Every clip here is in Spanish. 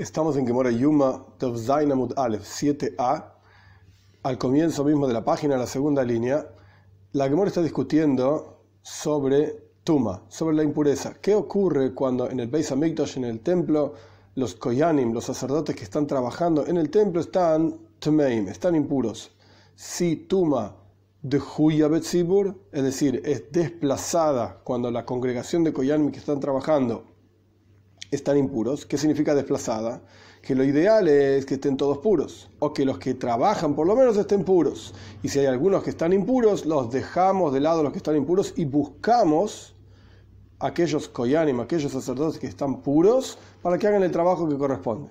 Estamos en Gemora Yuma Tov Zainamud Aleph 7a, al comienzo mismo de la página, la segunda línea. La Gemora está discutiendo sobre Tuma, sobre la impureza. ¿Qué ocurre cuando en el Beis Hamikdash, en el templo, los Koyanim, los sacerdotes que están trabajando en el templo, están Tmeim, están impuros? Si Tuma de Betzibur, es decir, es desplazada cuando la congregación de Koyanim que están trabajando están impuros. ¿Qué significa desplazada? Que lo ideal es que estén todos puros, o que los que trabajan por lo menos estén puros. Y si hay algunos que están impuros, los dejamos de lado los que están impuros y buscamos aquellos koyanim, aquellos sacerdotes que están puros, para que hagan el trabajo que corresponde.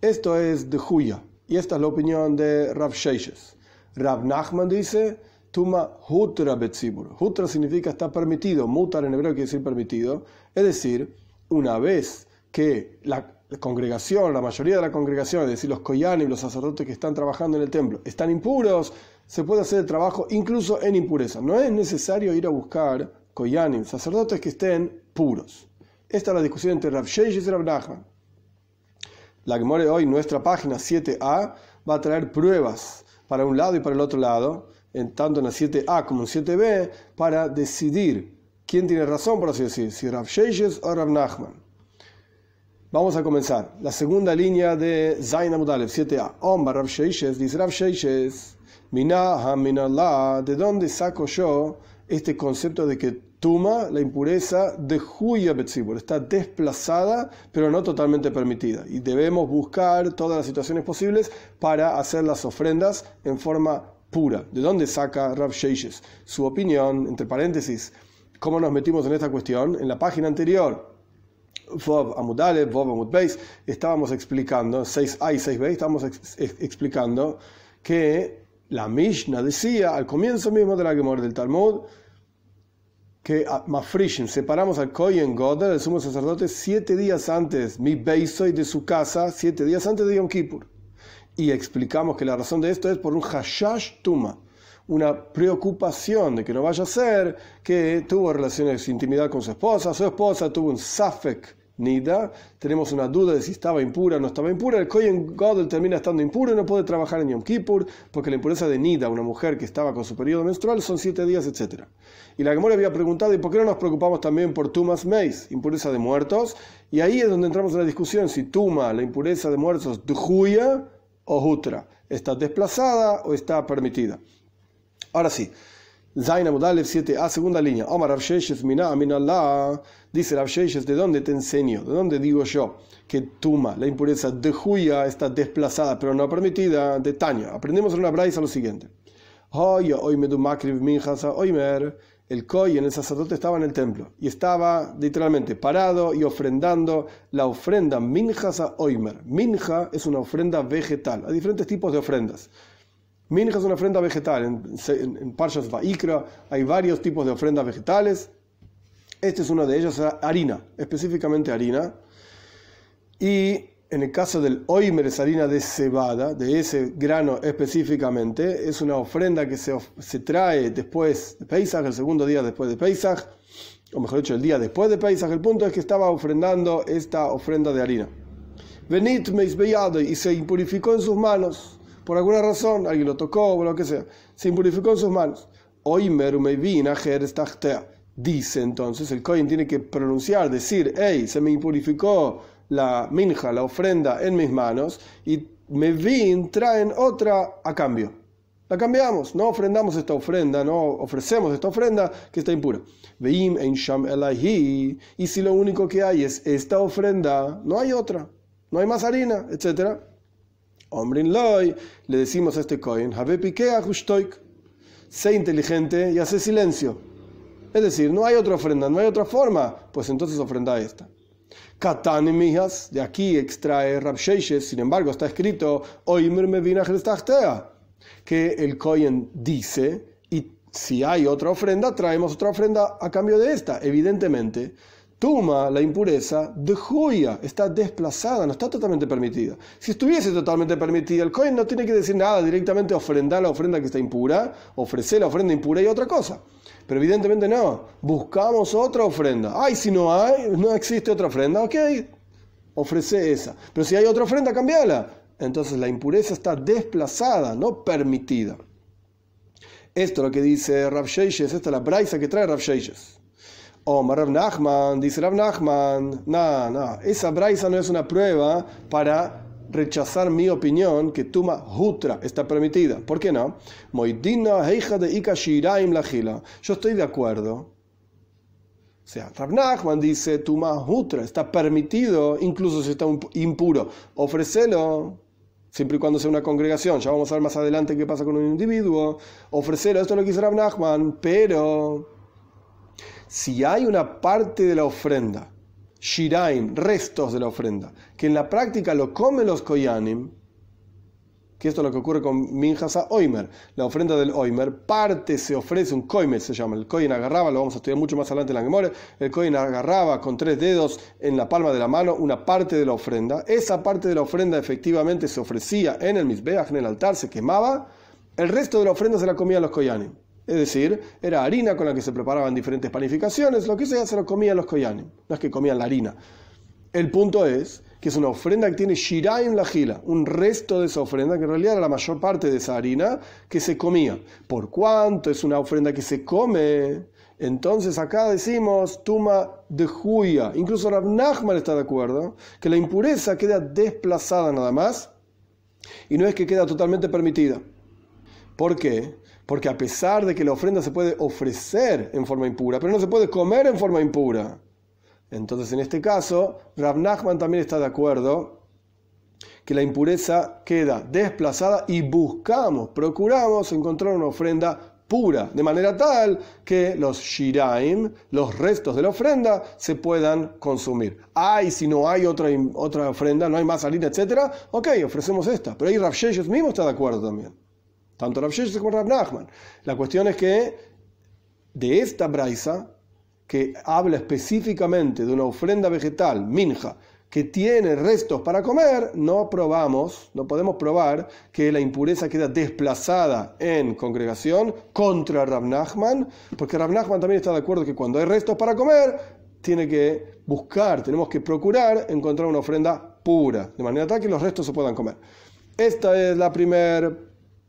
Esto es de Huya, y esta es la opinión de Rav Sheishes. Rav Nachman dice, Tuma Hutra Betzibur. Hutra significa está permitido, mutar en hebreo quiere decir permitido, es decir, una vez que la congregación, la mayoría de la congregación, es decir, los koyanim, los sacerdotes que están trabajando en el templo, están impuros, se puede hacer el trabajo incluso en impureza. No es necesario ir a buscar koyanim, sacerdotes que estén puros. Esta es la discusión entre Rav Sheish y Rav Nachman. La que muere hoy, nuestra página 7a, va a traer pruebas para un lado y para el otro lado, en, tanto en la 7a como en 7b, para decidir quién tiene razón, por así decir, si Rav Sheishes o Rav Nachman. Vamos a comenzar. La segunda línea de Zain Amudalev 7a. Omba Rav Sheishes, dice Rav Sheishes, Minah Minallah, ¿de dónde saco yo este concepto de que Tuma, la impureza, de Huya Betzibur, está desplazada, pero no totalmente permitida? Y debemos buscar todas las situaciones posibles para hacer las ofrendas en forma pura. ¿De dónde saca Rav Sheishes? Su opinión, entre paréntesis, ¿Cómo nos metimos en esta cuestión? En la página anterior, Vov Amudale, Vov Amudbeis, estábamos explicando, 6a y 6b, estábamos explicando que la Mishnah decía al comienzo mismo de la Gemora del Talmud que Mafrishim, separamos al Kohen Godel, el sumo sacerdote, siete días antes, mi Beisoy de su casa, siete días antes de Yom Kippur. Y explicamos que la razón de esto es por un Hashash Tuma una preocupación de que no vaya a ser que tuvo relaciones de intimidad con su esposa, su esposa tuvo un Safek Nida, tenemos una duda de si estaba impura o no estaba impura, el Kohen Godel termina estando impuro y no puede trabajar en Yom Kippur, porque la impureza de Nida, una mujer que estaba con su periodo menstrual, son siete días, etc. Y la Gemora había preguntado, ¿y por qué no nos preocupamos también por Tumas Meis, impureza de muertos? Y ahí es donde entramos en la discusión, si Tuma, la impureza de muertos, Juya o Hutra, está desplazada o está permitida. Ahora sí, Zaina Mudalev 7a, segunda línea. Omar Mina. Dice Rabsheshes, ¿de dónde te enseño? ¿De dónde digo yo que Tuma, la impureza de Juya, está desplazada pero no permitida? De Tanya. Aprendemos en una braisa lo siguiente. El Koy en el sacerdote estaba en el templo y estaba literalmente parado y ofrendando la ofrenda Minjasa Oimer. Minja es una ofrenda vegetal. Hay diferentes tipos de ofrendas. Minja es una ofrenda vegetal. En, en, en hay varios tipos de ofrendas vegetales. Este es uno de ellos, harina, específicamente harina. Y en el caso del oimer es harina de cebada, de ese grano específicamente. Es una ofrenda que se, se trae después de Pesach, el segundo día después de Pesach, o mejor dicho, el día después de Pesach. El punto es que estaba ofrendando esta ofrenda de harina. Venit y se impurificó en sus manos por alguna razón, alguien lo tocó o lo que sea, se impurificó en sus manos. Dice entonces, el Cohen tiene que pronunciar, decir, hey, se me impurificó la minja, la ofrenda en mis manos, y me vin traen otra a cambio. La cambiamos, no ofrendamos esta ofrenda, no ofrecemos esta ofrenda que está impura. Veim en Sham y si lo único que hay es esta ofrenda, no hay otra, no hay más harina, etcétera Omrin loy, le decimos a este coin, sé inteligente y hace silencio. Es decir, no hay otra ofrenda, no hay otra forma, pues entonces ofrenda esta. Katani mijas, de aquí extrae Rabsheishes, sin embargo está escrito, Oimer me vina que el Cohen dice, y si hay otra ofrenda, traemos otra ofrenda a cambio de esta. Evidentemente, Tuma, la impureza, de joya, está desplazada, no está totalmente permitida. Si estuviese totalmente permitida, el Cohen no tiene que decir nada, directamente ofrendar la ofrenda que está impura, ofrecer la ofrenda impura y otra cosa. Pero evidentemente no, buscamos otra ofrenda. Ay, si no hay, no existe otra ofrenda, ok, ofrece esa. Pero si hay otra ofrenda, cambiala. Entonces la impureza está desplazada, no permitida. Esto es lo que dice Rav Sheishes, esta es la braisa que trae Rav Sheishes. O Rav Nachman, dice Rav Nachman, no, no, esa braisa no es una prueba para rechazar mi opinión que Tuma Hutra está permitida. ¿Por qué no? Moidina heija de Ika Shiraim Lajila. Yo estoy de acuerdo. O sea, Rav Nachman dice Tuma Hutra está permitido incluso si está impuro. Ofrecelo siempre y cuando sea una congregación. Ya vamos a ver más adelante qué pasa con un individuo. Ofrecelo, esto es lo que dice Rav Nachman, pero si hay una parte de la ofrenda shiraim, restos de la ofrenda, que en la práctica lo comen los koyanim, que esto es lo que ocurre con Minjasa Oimer, la ofrenda del Oimer, parte se ofrece, un koimer se llama, el koin agarraba, lo vamos a estudiar mucho más adelante en la memoria, el koin agarraba con tres dedos en la palma de la mano una parte de la ofrenda, esa parte de la ofrenda efectivamente se ofrecía en el Mizbeach, en el altar, se quemaba, el resto de la ofrenda se la comían los koyanim. Es decir, era harina con la que se preparaban diferentes panificaciones, lo que sea, se lo comían los koyanim. No es que comían la harina. El punto es que es una ofrenda que tiene shiraim la gila, un resto de esa ofrenda, que en realidad era la mayor parte de esa harina que se comía. Por cuanto es una ofrenda que se come, entonces acá decimos tuma de juya. Incluso Rav Nachman está de acuerdo que la impureza queda desplazada nada más y no es que queda totalmente permitida. ¿Por qué? Porque a pesar de que la ofrenda se puede ofrecer en forma impura, pero no se puede comer en forma impura. Entonces, en este caso, Rav Nachman también está de acuerdo que la impureza queda desplazada y buscamos, procuramos encontrar una ofrenda pura, de manera tal que los shiraim, los restos de la ofrenda, se puedan consumir. Ay, si no hay otra, otra ofrenda, no hay más harina, etc., ok, ofrecemos esta. Pero ahí Rav Sheshes mismo está de acuerdo también. Tanto Rav Sheshes como Rav Nachman. La cuestión es que de esta braisa, que habla específicamente de una ofrenda vegetal, minja, que tiene restos para comer, no probamos, no podemos probar que la impureza queda desplazada en congregación contra Rav Nachman, porque Rav Nachman también está de acuerdo que cuando hay restos para comer, tiene que buscar, tenemos que procurar encontrar una ofrenda pura, de manera tal que los restos se puedan comer. Esta es la primera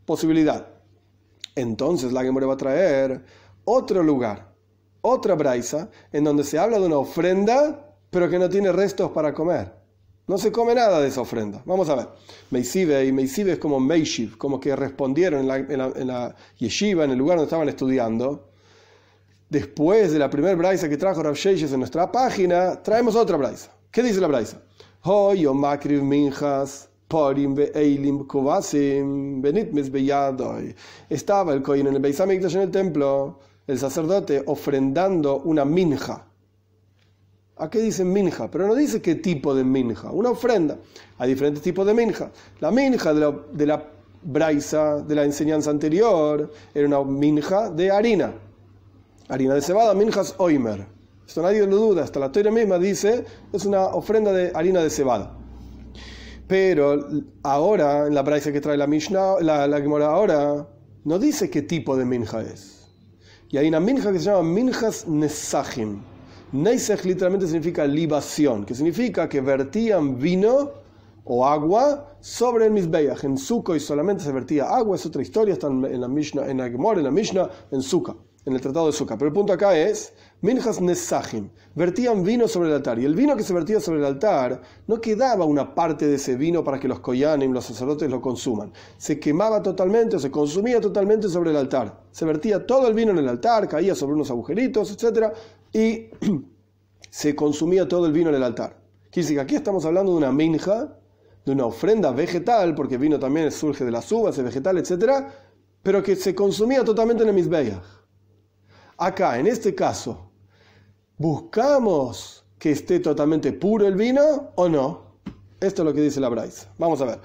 posibilidad. Entonces la Gemora va a traer otro lugar, otra braisa, en donde se habla de una ofrenda, pero que no tiene restos para comer. No se come nada de esa ofrenda. Vamos a ver. Meisive, y Meisive es como Meishiv, como que respondieron en la, en, la, yeshiva, en el lugar donde estaban estudiando. Después de la primera braisa que trajo Rav Sheishes en nuestra página, traemos otra braisa. ¿Qué dice la braisa? Hoy makriv minjas estaba el Kohen en el Beis Hamikdash en el templo, el sacerdote ofrendando una minja. ¿A qué dice minja? Pero no dice qué tipo de minja, una ofrenda. Hay diferentes tipos de minja. La minja de la, de la braisa de la enseñanza anterior era una minja de harina. Harina de cebada, minjas oimer. Esto nadie lo duda, hasta la teoría misma dice, es una ofrenda de harina de cebada. Pero ahora, en la braisa que trae la Mishnah, la, la Gemora ahora, no dice qué tipo de minja es. Y hay una minja que se llama minjas nesachim. Neisach literalmente significa libación, que significa que vertían vino o agua sobre el Mizbeach. En y solamente se vertía agua, es otra historia, está en la Mishnah, en la Gemora, en la Mishnah, en Sukkot en el Tratado de Sukkah. Pero el punto acá es, Minjas Nesachim, vertían vino sobre el altar. Y el vino que se vertía sobre el altar no quedaba una parte de ese vino para que los koyanim, los sacerdotes, lo consuman. Se quemaba totalmente o se consumía totalmente sobre el altar. Se vertía todo el vino en el altar, caía sobre unos agujeritos, etc. Y se consumía todo el vino en el altar. Quiere decir que aquí estamos hablando de una minja, de una ofrenda vegetal, porque vino también surge de las uvas, es vegetal, etc. Pero que se consumía totalmente en el Mizbeach. Acá, en este caso, ¿buscamos que esté totalmente puro el vino o no? Esto es lo que dice la Braisa. Vamos a ver.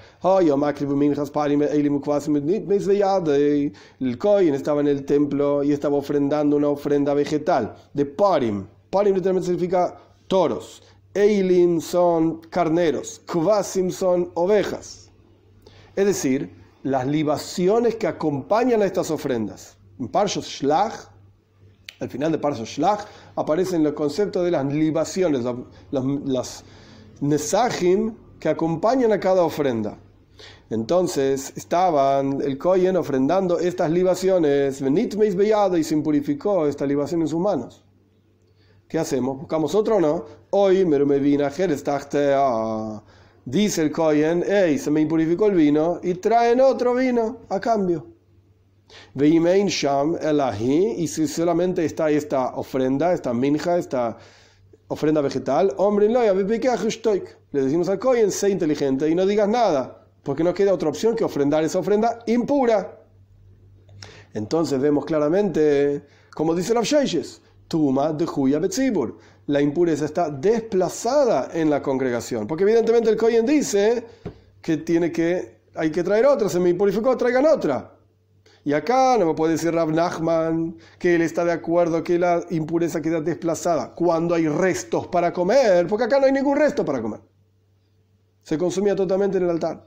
El Cohen estaba en el templo y estaba ofrendando una ofrenda vegetal de Parim. Parim literalmente significa toros. Eilim son carneros. Kvasim son ovejas. Es decir, las libaciones que acompañan a estas ofrendas. En Parshas Shlach al final de Parso Shlach aparecen los conceptos de las libaciones, las, Nesajim que acompañan a cada ofrenda. Entonces estaban el Kohen ofrendando estas libaciones, y se impurificó esta libación en sus manos. ¿Qué hacemos? ¿Buscamos otro o no? Hoy me vino a Dice el Kohen, hey, se me impurificó el vino y traen otro vino a cambio. Sham y si solamente está esta ofrenda, esta minja, esta ofrenda vegetal, hombre, le decimos al Kohen, sé inteligente y no digas nada, porque no queda otra opción que ofrendar esa ofrenda impura. Entonces vemos claramente, como dice Rav Tuma de Juya Betzibur. La impureza está desplazada en la congregación, porque evidentemente el Kohen dice que tiene que, hay que traer otra, se me impurificó, traigan otra. Y acá no me puede decir Rav Nachman que él está de acuerdo que la impureza queda desplazada cuando hay restos para comer, porque acá no hay ningún resto para comer. Se consumía totalmente en el altar.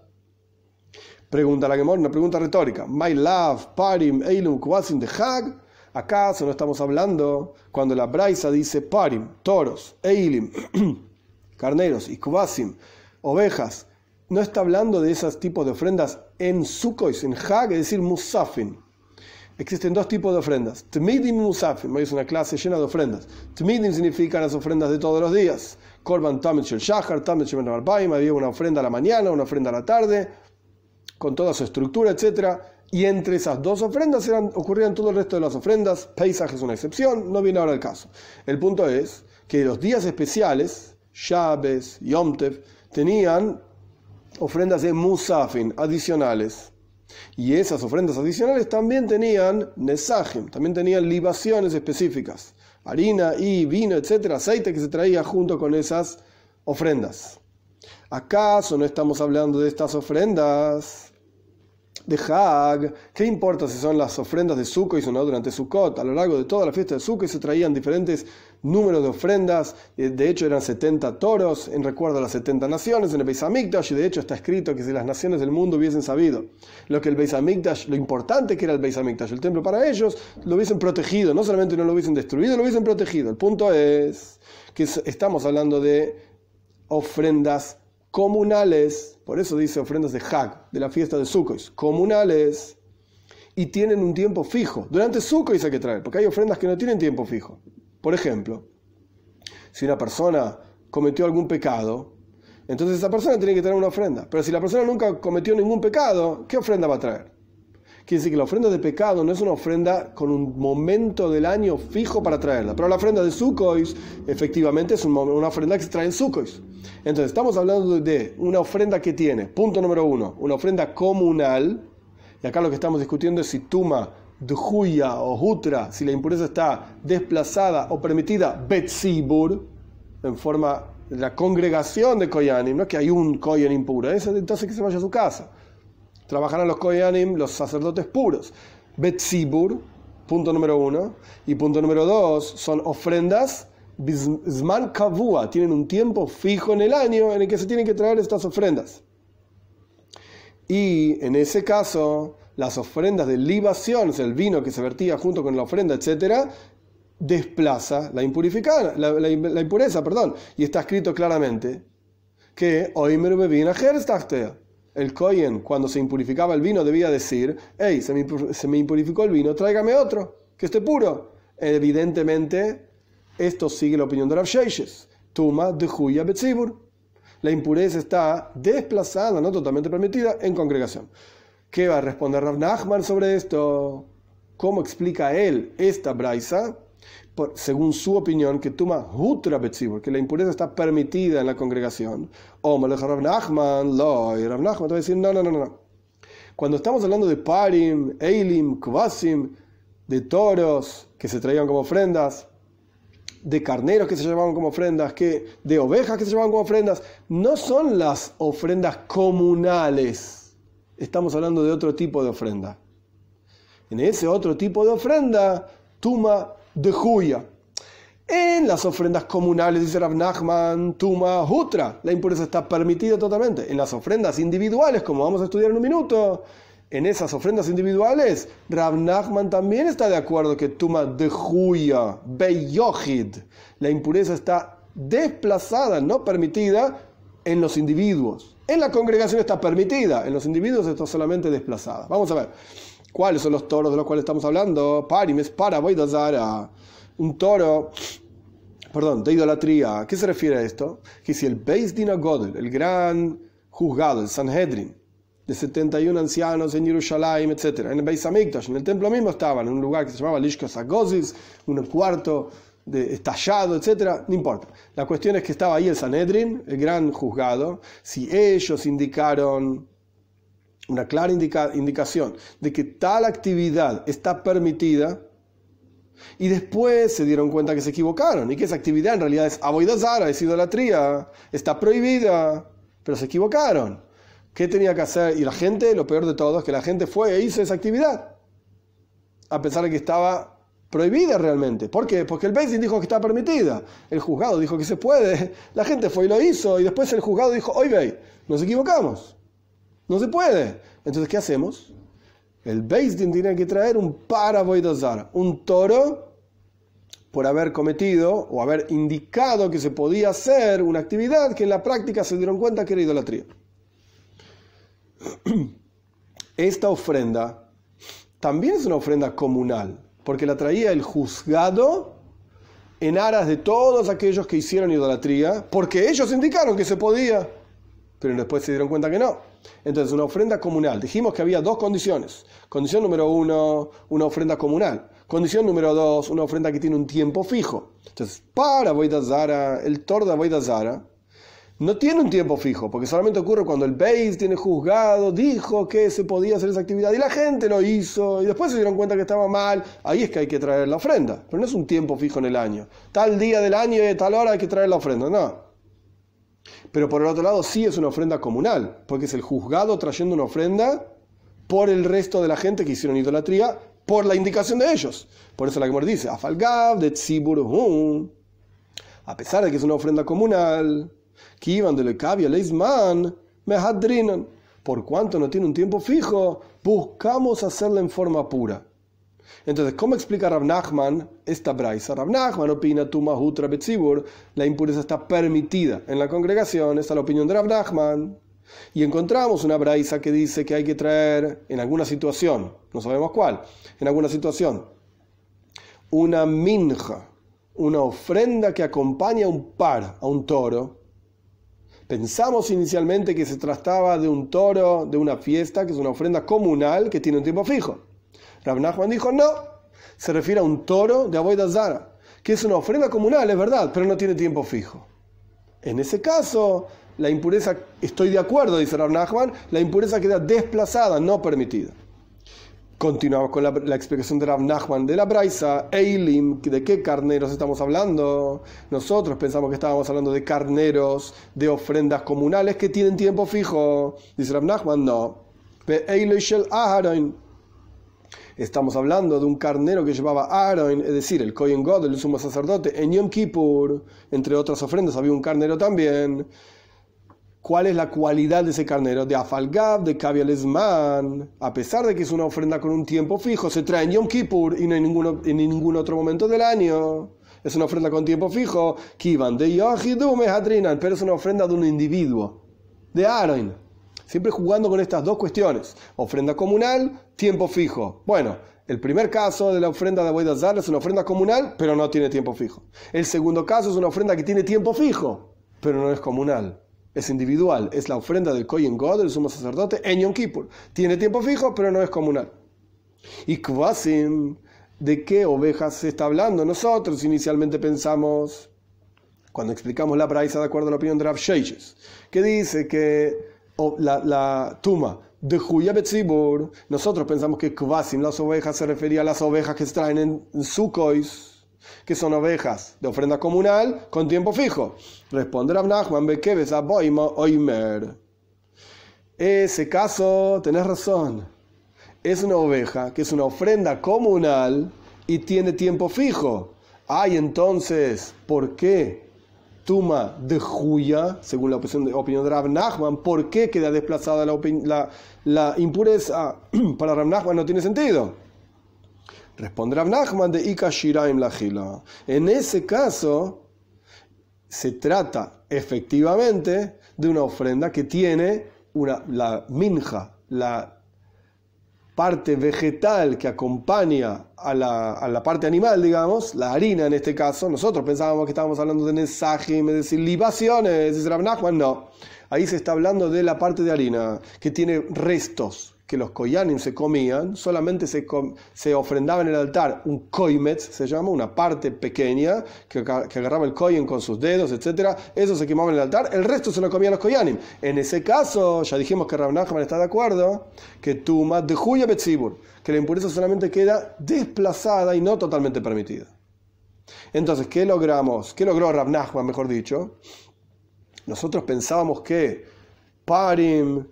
Pregunta la Gemor, una pregunta retórica. My love, parim, eilum, kwasim de hag. ¿Acaso no estamos hablando cuando la Braisa dice parim, toros, eilim, carneros y kubasim, ovejas? No está hablando de esos tipos de ofrendas en Sukkot, en Hag, es decir, Musafin. Existen dos tipos de ofrendas. Tmidim y Musafin. Es una clase llena de ofrendas. Tmidim significa las ofrendas de todos los días. Korban Tamit el Shahar, Tamit Shel Había una ofrenda a la mañana, una ofrenda a la tarde, con toda su estructura, etc. Y entre esas dos ofrendas eran, ocurrían todo el resto de las ofrendas. Pesach es una excepción, no viene ahora el caso. El punto es que los días especiales, Shabes, Yom tenían ofrendas de Musafin adicionales. Y esas ofrendas adicionales también tenían Nesajim, también tenían libaciones específicas, harina y vino, etcétera, aceite que se traía junto con esas ofrendas. ¿Acaso no estamos hablando de estas ofrendas? de Hag, ¿qué importa si son las ofrendas de Sukkot y no durante Sukkot? A lo largo de toda la fiesta de Sukkot se traían diferentes números de ofrendas, eh, de hecho eran 70 toros en recuerdo a las 70 naciones en el Beis y de hecho está escrito que si las naciones del mundo hubiesen sabido lo que el Beis Hamikdash, lo importante que era el Beis Hamikdash, el templo para ellos, lo hubiesen protegido, no solamente no lo hubiesen destruido, lo hubiesen protegido. El punto es que estamos hablando de ofrendas comunales, por eso dice ofrendas de Hag, de la fiesta de Sukkot, comunales, y tienen un tiempo fijo. Durante Sukkot hay que traer, porque hay ofrendas que no tienen tiempo fijo. Por ejemplo, si una persona cometió algún pecado, entonces esa persona tiene que traer una ofrenda. Pero si la persona nunca cometió ningún pecado, ¿qué ofrenda va a traer? Quiere decir que la ofrenda de pecado no es una ofrenda con un momento del año fijo para traerla. Pero la ofrenda de Sukkot efectivamente es una ofrenda que se trae en Sukkot. Entonces estamos hablando de una ofrenda que tiene, punto número uno, una ofrenda comunal. Y acá lo que estamos discutiendo es si Tuma, Dhuya o Hutra, si la impureza está desplazada o permitida Betzibur, en forma de la congregación de Koyanim, no es que hay un Koyan impuro, entonces que se vaya a su casa trabajarán los Koyanim, los sacerdotes puros. Betzibur, punto número uno. Y punto número dos, son ofrendas Zman Kavua, tienen un tiempo fijo en el año en el que se tienen que traer estas ofrendas. Y en ese caso, las ofrendas de libación, el vino que se vertía junto con la ofrenda, etc., desplaza la, impurificada, la, impureza. Perdón. Y está escrito claramente que hoy me a el Kohen, cuando se impurificaba el vino, debía decir, hey, se me, impurificó el vino, tráigame otro, que esté puro. Evidentemente, esto sigue la opinión de Rav Sheishes. Tuma de Juya Betzibur. La impureza está desplazada, no totalmente permitida, en congregación. ¿Qué va a responder Rav Nachman sobre esto? ¿Cómo explica él esta braisa? según su opinión, que tuma hutra betzibur, que la impureza está permitida en la congregación. O Malach Rav Nachman, lo, y Rav Nachman te va a decir, no, no, no, no. Cuando estamos hablando de parim, eilim, kvasim, de toros que se traían como ofrendas, de carneros que se llevaban como ofrendas, que, de ovejas que se llevaban como ofrendas, no son las ofrendas comunales. Estamos hablando de otro tipo de ofrenda. En ese otro tipo de ofrenda, tuma de Juya. En las ofrendas comunales, dice Rav Nachman, Tuma, Hutra, la impureza está permitida totalmente. En las ofrendas individuales, como vamos a estudiar en un minuto, en esas ofrendas individuales, Rav Nachman también está de acuerdo que Tuma de Juya, Beyohid, la impureza está desplazada, no permitida, en los individuos. En la congregación está permitida, en los individuos está solamente desplazada. Vamos a ver, ¿cuáles son los toros de los cuales estamos hablando? Parimes, para, voy a dar un toro, perdón, de idolatría. ¿A qué se refiere a esto? Que si el Beis Din Godel, el gran juzgado, el Sanhedrin, de 71 ancianos en Jerusalén, etc. En el Beis Hamikdash, en el templo mismo estaban, en un lugar que se llamaba Lishka Sagozis, un cuarto estallado, etc. No importa. La cuestión es que estaba ahí el Sanhedrin, el gran juzgado. Si ellos indicaron una clara indicación de que tal actividad está permitida, y después se dieron cuenta que se equivocaron y que esa actividad en realidad es aboidazara, es idolatría, está prohibida, pero se equivocaron. ¿Qué tenía que hacer? Y la gente, lo peor de todo, es que la gente fue e hizo esa actividad. A pesar de que estaba prohibida realmente. ¿Por qué? Porque el Beizdin dijo que estaba permitida. El juzgado dijo que se puede. La gente fue y lo hizo. Y después el juzgado dijo, oye, nos equivocamos. No se puede. Entonces, ¿qué hacemos? El Beizdin tiene que traer un paravoidazar, un toro por haber cometido o haber indicado que se podía hacer una actividad que en la práctica se dieron cuenta que era idolatría. Esta ofrenda también es una ofrenda comunal, porque la traía el juzgado en aras de todos aquellos que hicieron idolatría, porque ellos indicaron que se podía, pero después se dieron cuenta que no. Entonces, una ofrenda comunal. Dijimos que había dos condiciones. Condición número uno, una ofrenda comunal. Condición número dos, una ofrenda que tiene un tiempo fijo. Entonces, para Zara, el Torda Zara, no tiene un tiempo fijo, porque solamente ocurre cuando el Beis tiene juzgado, dijo que se podía hacer esa actividad y la gente lo hizo y después se dieron cuenta que estaba mal, ahí es que hay que traer la ofrenda, pero no es un tiempo fijo en el año. Tal día del año y tal hora hay que traer la ofrenda, no. Pero por el otro lado sí es una ofrenda comunal, porque es el juzgado trayendo una ofrenda por el resto de la gente que hicieron idolatría, por la indicación de ellos. Por eso la que dice, Afalgab de Tzibur A pesar de que es una ofrenda comunal, que iban de Lecavia Leisman, Mehadrinan. Por cuanto no tiene un tiempo fijo, buscamos hacerla en forma pura. Entonces, ¿cómo explica Rav Nachman esta braisa? Rav Nachman opina Tumahutra Betzibur, la impureza está permitida en la congregación, esta es la opinión de Rav Nachman. Y encontramos una braisa que dice que hay que traer en alguna situación, no sabemos cuál, en alguna situación, una minja, una ofrenda que acompaña a un par, a un toro, Pensamos inicialmente que se trataba de un toro, de una fiesta, que es una ofrenda comunal que tiene un tiempo fijo. Rav Nachman dijo, no, se refiere a un toro de Aboida Zara, que es una ofrenda comunal, es verdad, pero no tiene tiempo fijo. En ese caso, la impureza, estoy de acuerdo, dice Rav Nachman, la impureza queda desplazada, no permitida. Continuamos con la, explicación de Rav Nachman de la Braisa, Eilim, ¿de qué carneros estamos hablando? Nosotros pensamos que estábamos hablando de carneros, de ofrendas comunales que tienen tiempo fijo. Dice Rav Nachman, no. Estamos hablando de un carnero que llevaba Aaron, es decir, el Kohen God, el sumo sacerdote, en Yom Kippur. Entre otras ofrendas había un carnero también ¿Cuál es la cualidad de ese carnero? De Afalgab, de Kabialesman. A pesar de que es una ofrenda con un tiempo fijo, se trae en Yom Kippur y no en ningún otro momento del año. Es una ofrenda con tiempo fijo. Kivan de Hadrinan, pero es una ofrenda de un individuo, de Aaron. Siempre jugando con estas dos cuestiones. Ofrenda comunal, tiempo fijo. Bueno, el primer caso de la ofrenda de Aboidazar es una ofrenda comunal, pero no tiene tiempo fijo. El segundo caso es una ofrenda que tiene tiempo fijo, pero no es comunal es individual, es la ofrenda del Kohen God, el sumo sacerdote, en Yom Kippur. Tiene tiempo fijo, pero no es comunal. Y Kvasim, ¿de qué ovejas se está hablando? Nosotros inicialmente pensamos, cuando explicamos la praisa de acuerdo a la opinión de Rav Sheiches, que dice que la, la tuma de Juya nosotros pensamos que Kvasim, las ovejas, se refería a las ovejas que se traen en, en Sukkot, que son ovejas de ofrenda comunal con tiempo fijo. Responderá Nachman, Oimer. Ese caso, tenés razón. Es una oveja que es una ofrenda comunal y tiene tiempo fijo. Ay, entonces, ¿por qué Tuma de Juya, según la opinión de, opinión de Rav Nachman, ¿por qué queda desplazada la, la, la impureza? Para Rav Nachman no tiene sentido. Responderá Nachman de Ika Shiraim En ese caso, se trata efectivamente de una ofrenda que tiene una, la minja, la parte vegetal que acompaña a la, parte animal, digamos, la harina en este caso, nosotros pensábamos que estábamos hablando de nesajim, es decir, libaciones, es no. Ahí se está hablando de la parte de harina que tiene restos, que los koyanim se comían, solamente se, se ofrendaba en el altar un koimetz, se llama, una parte pequeña, que, que agarraba el koyen con sus dedos, etc. Eso se quemaba en el altar, el resto se lo comían los koyanim. En ese caso, ya dijimos que Rab está de acuerdo, que tuma de Betzibur, que la impureza solamente queda desplazada y no totalmente permitida. Entonces, ¿qué logramos? ¿Qué logró Rab mejor dicho? Nosotros pensábamos que Parim,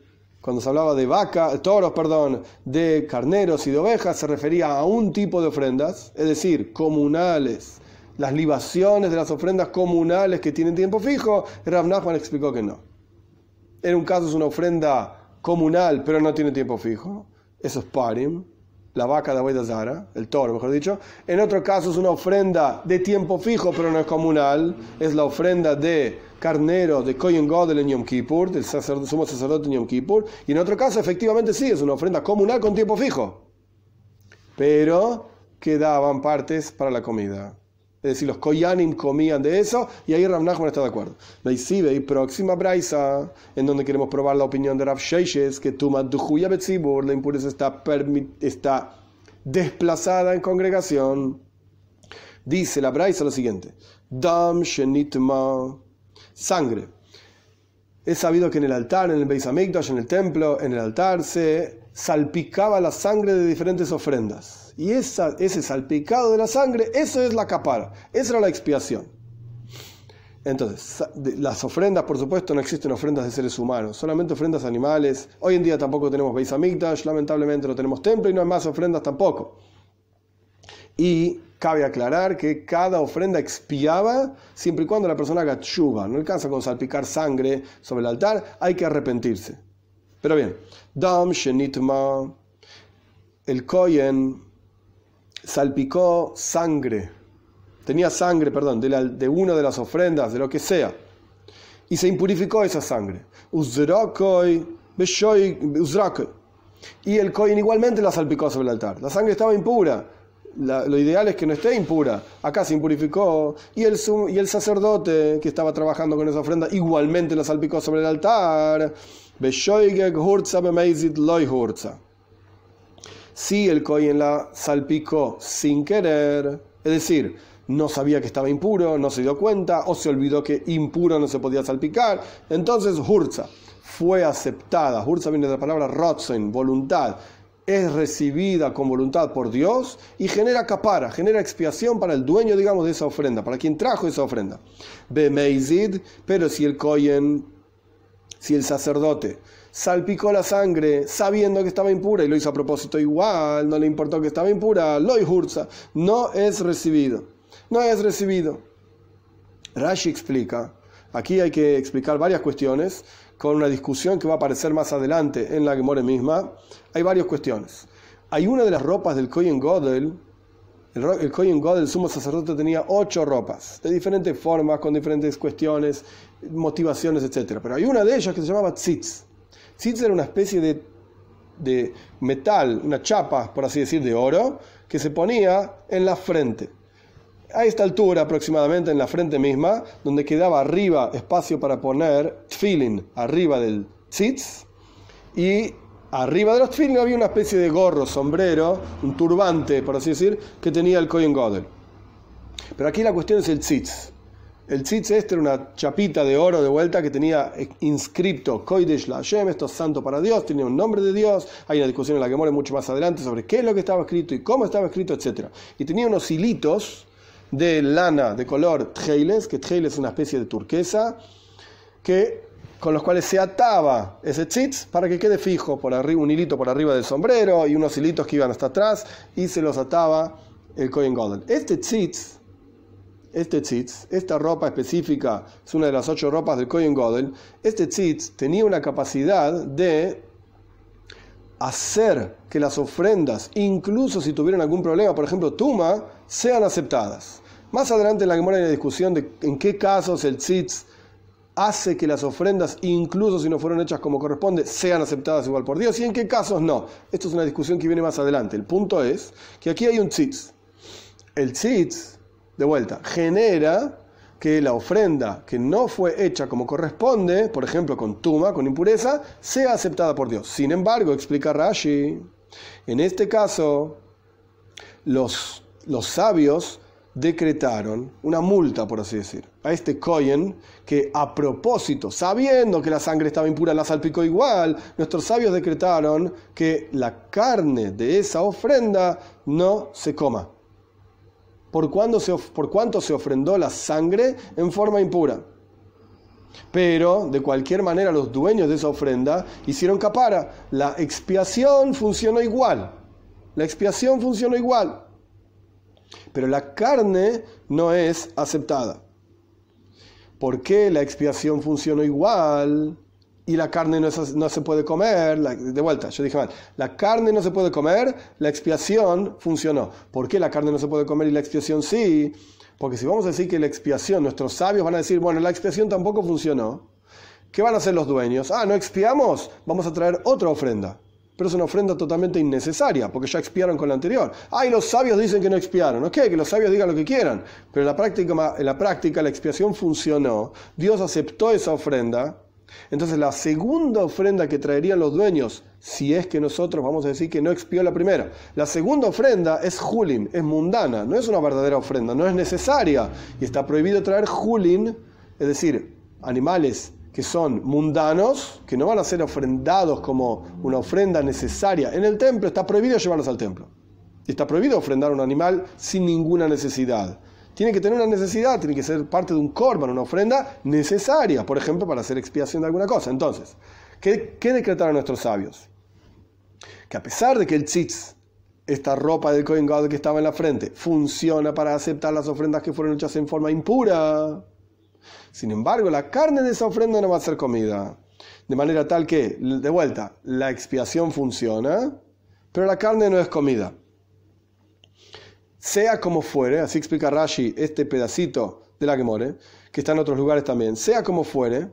cuando se hablaba de vaca, toros, perdón, de carneros y de ovejas, se refería a un tipo de ofrendas, es decir, comunales. Las libaciones de las ofrendas comunales que tienen tiempo fijo, Rav Nachman explicó que no. En un caso es una ofrenda comunal, pero no tiene tiempo fijo. Eso es parim, la vaca de Abuela Zara, el toro, mejor dicho. En otro caso es una ofrenda de tiempo fijo, pero no es comunal. Es la ofrenda de carnero de Kohen Godel en Yom Kippur, del sacerdote, sumo sacerdote en Yom Kippur, y en otro caso efectivamente sí, es una ofrenda comunal con tiempo fijo, pero quedaban partes para la comida. Es decir, los Koyanim comían de eso y ahí Rav Nachman está de acuerdo. y próxima Braisa, en donde queremos probar la opinión de Rav Sheishes, que Tuma Duhuya Betzibur, la impureza está, está desplazada en congregación. Dice la Braisa lo siguiente: Dam Shenitma sangre. Es sabido que en el altar, en el Beis Hamikdash, en el templo, en el altar, se salpicaba la sangre de diferentes ofrendas. Y esa, ese salpicado de la sangre, eso es la capara, esa era la expiación. Entonces, las ofrendas, por supuesto, no existen ofrendas de seres humanos, solamente ofrendas animales. Hoy en día tampoco tenemos Beis Hamikdash, lamentablemente no tenemos templo y no hay más ofrendas tampoco. Y Cabe aclarar que cada ofrenda expiaba siempre y cuando la persona haga chuba. No alcanza con salpicar sangre sobre el altar, hay que arrepentirse. Pero bien, Dam Shenitma, el Koyen salpicó sangre, tenía sangre, perdón, de, de una de las ofrendas, de lo que sea, y se impurificó esa sangre. Y el Koyen igualmente la salpicó sobre el altar. La sangre estaba impura lo ideal es que no esté impura. Acá se impurificó y el, y el sacerdote que estaba trabajando con esa ofrenda igualmente la salpicó sobre el altar. Si el Kohen la salpicó sin querer, es decir, no sabía que estaba impuro, no se dio cuenta, o se olvidó que impuro no se podía salpicar, entonces Hurza fue aceptada. Hurza viene de la palabra Rotzen, voluntad es recibida con voluntad por Dios y genera capara, genera expiación para el dueño, digamos, de esa ofrenda, para quien trajo esa ofrenda. Bemeizid, pero si el Kohen, si el sacerdote salpicó la sangre sabiendo que estaba impura y lo hizo a propósito igual, no le importó que estaba impura, lo hurza, no es recibido, no es recibido. Rashi explica, aquí hay que explicar varias cuestiones con una discusión que va a aparecer más adelante en la Gemore misma, hay varias cuestiones. Hay una de las ropas del Kohen Godel, el, el Kohen Godel, el sumo sacerdote, tenía ocho ropas, de diferentes formas, con diferentes cuestiones, motivaciones, etc. Pero hay una de ellas que se llamaba tzitz. Tzitz era una especie de, de metal, una chapa, por así decir, de oro, que se ponía en la frente a esta altura aproximadamente en la frente misma, donde quedaba arriba espacio para poner tfilin arriba del tzitz y arriba de los tfilin había una especie de gorro, sombrero, un turbante, por así decir, que tenía el Kohen Godel. Pero aquí la cuestión es el tzitz. El tzitz este era una chapita de oro de vuelta que tenía inscripto Koidesh Hashem, esto es santo para Dios, tenía un nombre de Dios. Hay una discusión en la que muere mucho más adelante sobre qué es lo que estaba escrito y cómo estaba escrito, etc. Y tenía unos hilitos de lana de color treiles, que treiles es una especie de turquesa, que, con los cuales se ataba ese tzitz para que quede fijo por arriba, un hilito por arriba del sombrero y unos hilitos que iban hasta atrás y se los ataba el Kohen Golden. Este tzitz, este tzitz, esta ropa específica, es una de las ocho ropas del Kohen Golden, este tzitz tenía una capacidad de hacer que las ofrendas, incluso si tuvieran algún problema, por ejemplo, tuma, sean aceptadas. Más adelante en la Gemara hay una discusión de en qué casos el tzitz hace que las ofrendas, incluso si no fueron hechas como corresponde, sean aceptadas igual por Dios y en qué casos no. Esto es una discusión que viene más adelante. El punto es que aquí hay un tzitz. El tzitz, de vuelta, genera que la ofrenda que no fue hecha como corresponde, por ejemplo con tuma, con impureza, sea aceptada por Dios. Sin embargo, explica Rashi, en este caso, los, los sabios decretaron una multa, por así decir, a este Cohen que a propósito, sabiendo que la sangre estaba impura, la salpicó igual, nuestros sabios decretaron que la carne de esa ofrenda no se coma. Por, cuando se, por cuánto se ofrendó la sangre en forma impura. Pero, de cualquier manera, los dueños de esa ofrenda hicieron capara. La expiación funcionó igual. La expiación funcionó igual pero la carne no es aceptada. ¿Por qué la expiación funcionó igual y la carne no, se puede comer? de vuelta, yo dije mal, la carne no se puede comer, la expiación funcionó. ¿Por qué la carne no se puede comer y la expiación sí? Porque si vamos a decir que la expiación, nuestros sabios van a decir, bueno, la expiación tampoco funcionó, ¿qué van a hacer los dueños? Ah, no expiamos, vamos a traer otra ofrenda pero es una ofrenda totalmente innecesaria, porque ya expiaron con la anterior. Ay, los sabios dicen que no expiaron. Ok, que los sabios digan lo que quieran, pero la práctica, en la, práctica la expiación funcionó. Dios aceptó esa ofrenda. Entonces la segunda ofrenda que traerían los dueños, si es que nosotros vamos a decir que no expió la primera, la segunda ofrenda es julin, es mundana, no es una verdadera ofrenda, no es necesaria. Y está prohibido traer julin, es decir, animales que son mundanos, que no van a ser ofrendados como una ofrenda necesaria en el templo, está prohibido llevarlos al templo. Está prohibido ofrendar un animal sin ninguna necesidad. Tiene que tener una necesidad, tiene que ser parte de un corban, una ofrenda necesaria, por ejemplo, para hacer expiación de alguna cosa. Entonces, ¿qué, decretaron nuestros sabios? Que a pesar de que el tzitz, esta ropa del Kohen God que estaba en la frente, funciona para aceptar las ofrendas que fueron hechas en forma impura, sin embargo, la carne de esa ofrenda no va a ser comida. De manera tal que, de vuelta, la expiación funciona, pero la carne no es comida. Sea como fuere, así explica Rashi este pedacito de la Gemore, que está en otros lugares también, sea como fuere,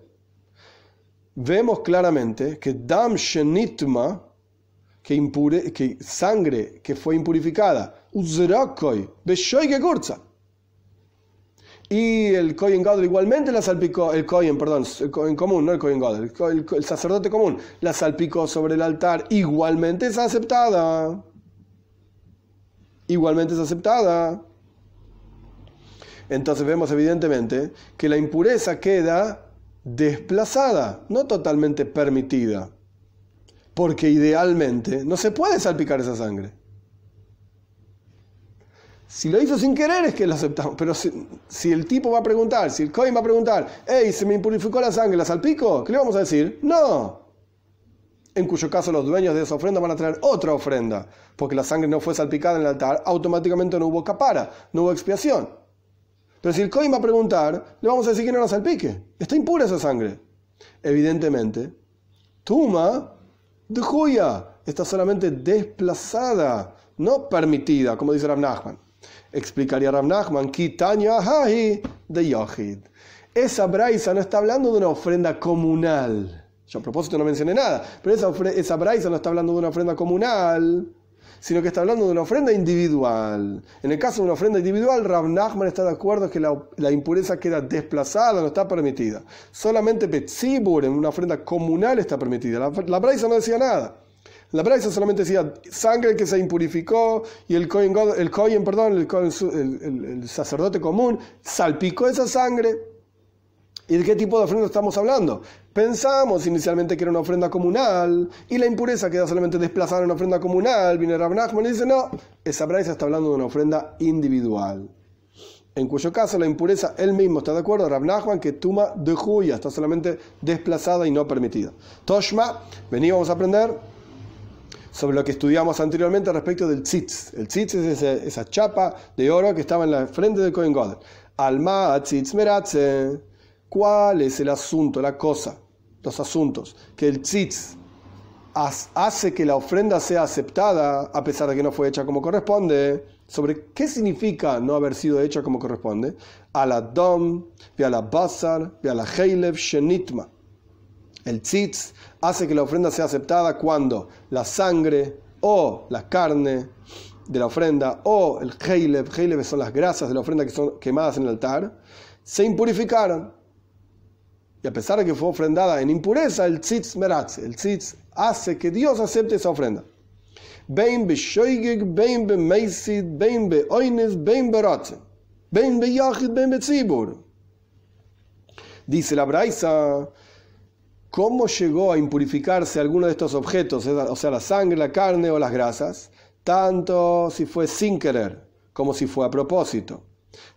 vemos claramente que dam shenitma, que, impure, sangre que fue impurificada, uzrakoi, beshoy y el Kohen Gadol igualmente la salpicó, el Kohen, perdón, el Kohen común, no el Kohen Gadol, el, sacerdote común, la salpicó sobre el altar, igualmente es aceptada. Igualmente es aceptada. Entonces vemos evidentemente que la impureza queda desplazada, no totalmente permitida. Porque idealmente no se puede salpicar esa sangre. Si lo hizo sin querer es que lo aceptamos. Pero si, el tipo va a preguntar, si el coin va a preguntar, hey, se me impurificó la sangre, ¿la salpico? ¿Qué le vamos a decir? No. En cuyo caso los dueños de esa ofrenda van a traer otra ofrenda, porque la sangre no fue salpicada en el altar, automáticamente no hubo capara, no hubo expiación. Pero si el coin va a preguntar, le vamos a decir que no la salpique. Está impura esa sangre. Evidentemente, Tuma de Juya está solamente desplazada, no permitida, como dice Rav Nachman. Explicaría Rav Nachman, de Yohid. Esa braisa no está hablando de una ofrenda comunal. Yo a propósito no mencioné nada, pero esa, esa braisa no está hablando de una ofrenda comunal, sino que está hablando de una ofrenda individual. En el caso de una ofrenda individual, Rav Nachman está de acuerdo que la, impureza queda desplazada, no está permitida. Solamente Betzibur, en una ofrenda comunal, está permitida. La, la braisa no decía nada. La Braisa solamente decía sangre que se impurificó y el Cohen, el perdón, el, sacerdote común salpicó esa sangre. ¿Y de qué tipo de ofrenda estamos hablando? Pensamos inicialmente que era una ofrenda comunal y la impureza queda solamente desplazada en una ofrenda comunal. Viene Rav Nachman y dice, no, esa Braisa está hablando de una ofrenda individual. En cuyo caso la impureza él mismo está de acuerdo, Rav Nachman, que tuma de Juya está solamente desplazada y no permitida. Toshma, veníamos a aprender sobre lo que estudiamos anteriormente respecto del tzitz. El tzitz es esa, chapa de oro que estaba en la frente del Kohen Gadol. Alma tzitz ¿Cuál es el asunto, la cosa, los asuntos? Que el tzitz hace que la ofrenda sea aceptada a pesar de que no fue hecha como corresponde. ¿Sobre qué significa no haber sido hecha como corresponde? A la dom, a la basar, a la heilev, shenitma. El tzitz hace que la ofrenda sea aceptada cuando la sangre o la carne de la ofrenda o el heilev, heilev son las grasas de la ofrenda que son quemadas en el altar, se impurificaron. Y a pesar de que fue ofrendada en impureza, el tzitz meratze, el tzitz hace que Dios acepte esa ofrenda. Bein be shoigig, bein be meisid, bein be oines, bein be ratze, bein be yachid, bein be tzibur. Dice la Braisa, ¿cómo llegó a impurificarse alguno de estos objetos, o sea, la sangre, la carne o las grasas? Tanto si fue sin querer como si fue a propósito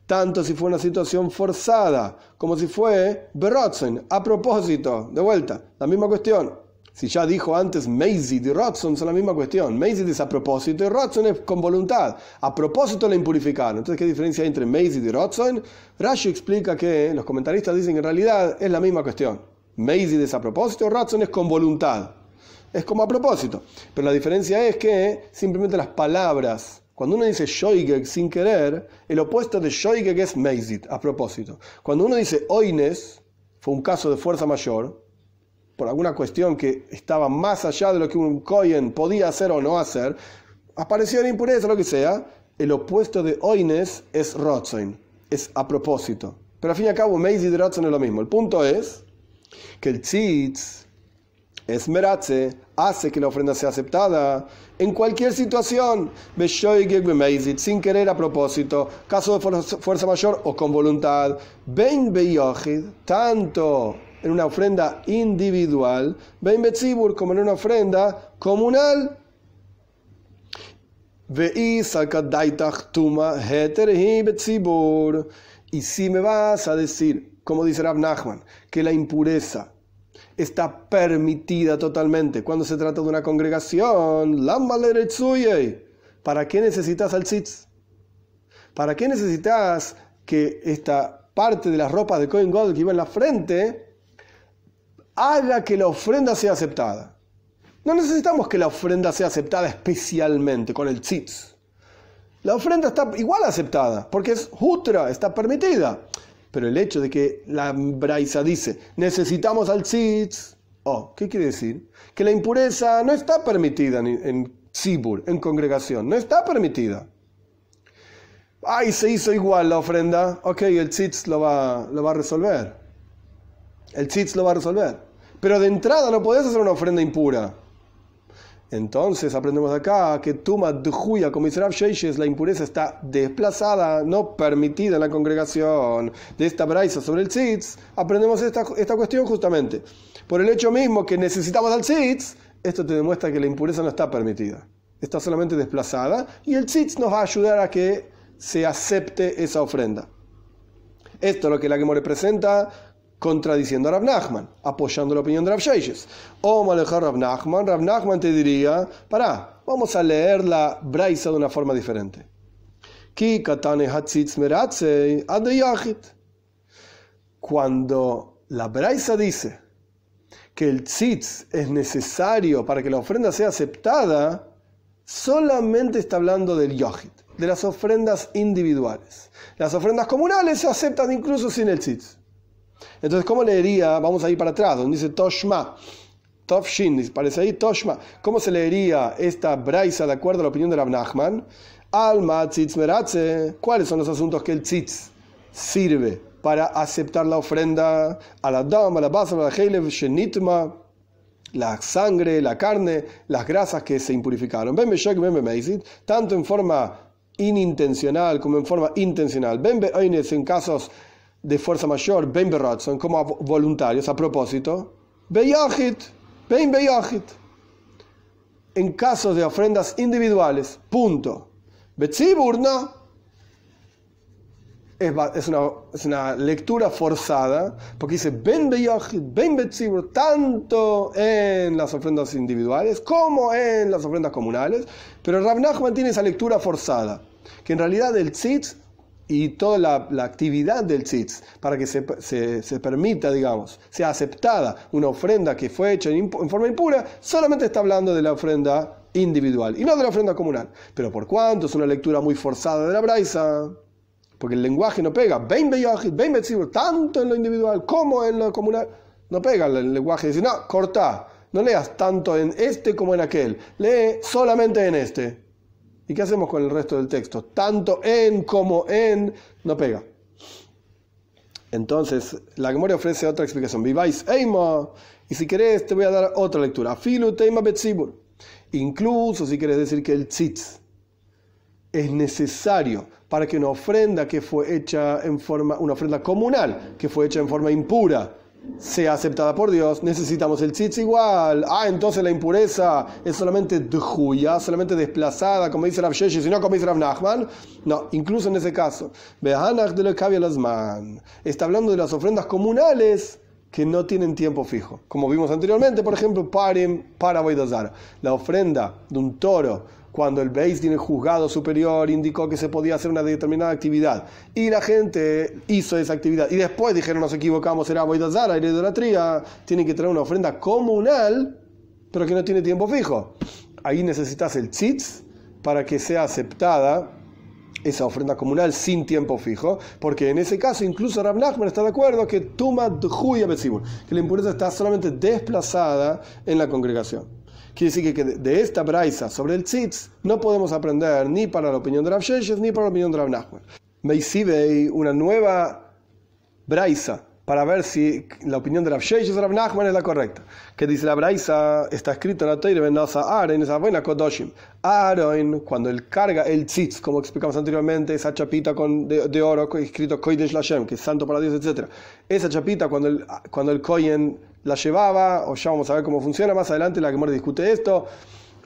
tanto si fue una situación forzada como si fue berotzen, a propósito, de vuelta, la misma cuestión. Si ya dijo antes Maisie y Rodson son la misma cuestión. Maisie es a propósito y Rodson es con voluntad. A propósito la impurificaron. Entonces, ¿qué diferencia hay entre Maisie y Rodson? Rashi explica que los comentaristas dicen que en realidad es la misma cuestión. Maisie es a propósito, Rodson es con voluntad. Es como a propósito. Pero la diferencia es que simplemente las palabras cuando uno dice shoigeg sin querer, el opuesto de shoigeg es meizit, a propósito. Cuando uno dice oines, fue un caso de fuerza mayor, por alguna cuestión que estaba más allá de lo que un kohen podía hacer o no hacer, apareció en impureza, lo que sea, el opuesto de oines es rotzoin, es a propósito. Pero al fin y al cabo, meizit y rotzoin es lo mismo. El punto es que el tzitz, Esmeratze hace que la ofrenda sea aceptada en cualquier situación, sin querer a propósito, caso de fuerza mayor o con voluntad, ben tanto en una ofrenda individual, ben betzibur como en una ofrenda comunal. Y si me vas a decir, como dice Rab Nachman, que la impureza está permitida totalmente. Cuando se trata de una congregación, ¿para qué necesitas al tzitz? ¿Para qué necesitas que esta parte de las ropas de Cohen God que iba en la frente haga que la ofrenda sea aceptada? No necesitamos que la ofrenda sea aceptada especialmente con el tzitz. La ofrenda está igual aceptada, porque es jutra, está permitida. Pero el hecho de que la Braisa dice, necesitamos al tzitz, oh, ¿qué quiere decir? Que la impureza no está permitida en, Sibur, en congregación, no está permitida. Ay, se hizo igual la ofrenda, ok, el tzitz lo va, lo va a resolver. El tzitz lo va a resolver. Pero de entrada no podés hacer una ofrenda impura. Entonces aprendemos acá que Tuma Djuya, como dice Rav la impureza está desplazada, no permitida en la congregación de esta braisa sobre el tzitz. Aprendemos esta, esta cuestión justamente. Por el hecho mismo que necesitamos al tzitz, esto te demuestra que la impureza no está permitida. Está solamente desplazada y el tzitz nos va a ayudar a que se acepte esa ofrenda. Esto es lo que la que presenta contradiciendo a Rav Nachman, apoyando la opinión de Rav Sheishes. O manejar Rav Nachman, Rav Nachman te diría, pará, vamos a leer la Braisa de una forma diferente. Cuando la Braisa dice que el tzitz es necesario para que la ofrenda sea aceptada, solamente está hablando del yohit, de las ofrendas individuales. Las ofrendas comunales se aceptan incluso sin el tzitz. Entonces, ¿cómo leería? Vamos a ir para atrás, donde dice Toshma. Tofshin, parece ahí Toshma. ¿Cómo se leería esta braisa de acuerdo a la opinión de Rav Nachman? Alma tzitz meratze. ¿Cuáles son los asuntos que el tzitz sirve para aceptar la ofrenda a la dama, a la basa, a la heilev, shenitma? la sangre, la carne, las grasas que se impurificaron. Ben tanto en forma inintencional como en forma intencional. Ben en casos de fuerza mayor, ben son como voluntarios, a propósito, beyahit, ben beyahit. En casos de ofrendas individuales, punto. Betzibur no. Es, una, es una lectura forzada, porque dice ben beyahit, ben betzibur, tanto en las ofrendas individuales como en las ofrendas comunales, pero Rab Nachman tiene esa lectura forzada, que en realidad el tzitz y toda la, actividad del tzitz para que se, se, permita, digamos, sea aceptada una ofrenda que fue hecha en, forma impura, solamente está hablando de la ofrenda individual y no de la ofrenda comunal. Pero por cuanto es una lectura muy forzada de la braisa, porque el lenguaje no pega, ven ven tanto en lo individual como en lo comunal, no pega el lenguaje, dice, no, corta, no leas tanto en este como en aquel, lee solamente en este. ¿Y qué hacemos con el resto del texto? Tanto en como en, no pega. Entonces, la Gemora ofrece otra explicación. Viváis Eima. Y si querés, te voy a dar otra lectura. Filu Teima Betzibur. Incluso si quieres decir que el tzitz es necesario para que una ofrenda que fue hecha en forma, una ofrenda comunal, que fue hecha en forma impura, sea aceptada por Dios, necesitamos el tzitz igual. Ah, entonces la impureza es solamente solamente desplazada, como dice Rav Sheshi, si no como dice Rav Nachman. No, incluso en ese caso. Está hablando de las ofrendas comunales que no tienen tiempo fijo. Como vimos anteriormente, por ejemplo, Parim para. La ofrenda de un toro cuando el Beis tiene juzgado superior indicó que se podía hacer una determinada actividad y la gente hizo esa actividad y después dijeron nos equivocamos, era Boidazara, era idolatría, tiene que traer una ofrenda comunal, pero que no tiene tiempo fijo. Ahí necesitas el tzitz para que sea aceptada esa ofrenda comunal sin tiempo fijo, porque en ese caso incluso Rab Nachman está de acuerdo que Tuma que la impureza está solamente desplazada en la congregación. Quiere decir que de esta braisa sobre el tzitz no podemos aprender ni para la opinión de Rav Sheshes ni para la opinión de Rav Nachman. Me sirve una nueva braisa para ver si la opinión de Rav Sheshes Rav Nachman es la correcta. Que dice la braisa, está escrito en la Teire Benasa Aaron, esa buena Kodoshim. Aaron, cuando él carga el tzitz, como explicamos anteriormente, esa chapita con, de, de oro escrito Koidesh Lashem, que es santo para Dios, etc. Esa chapita, cuando el, cuando el Koyen la llevaba, o ya vamos a ver cómo funciona más adelante, la que más discute esto.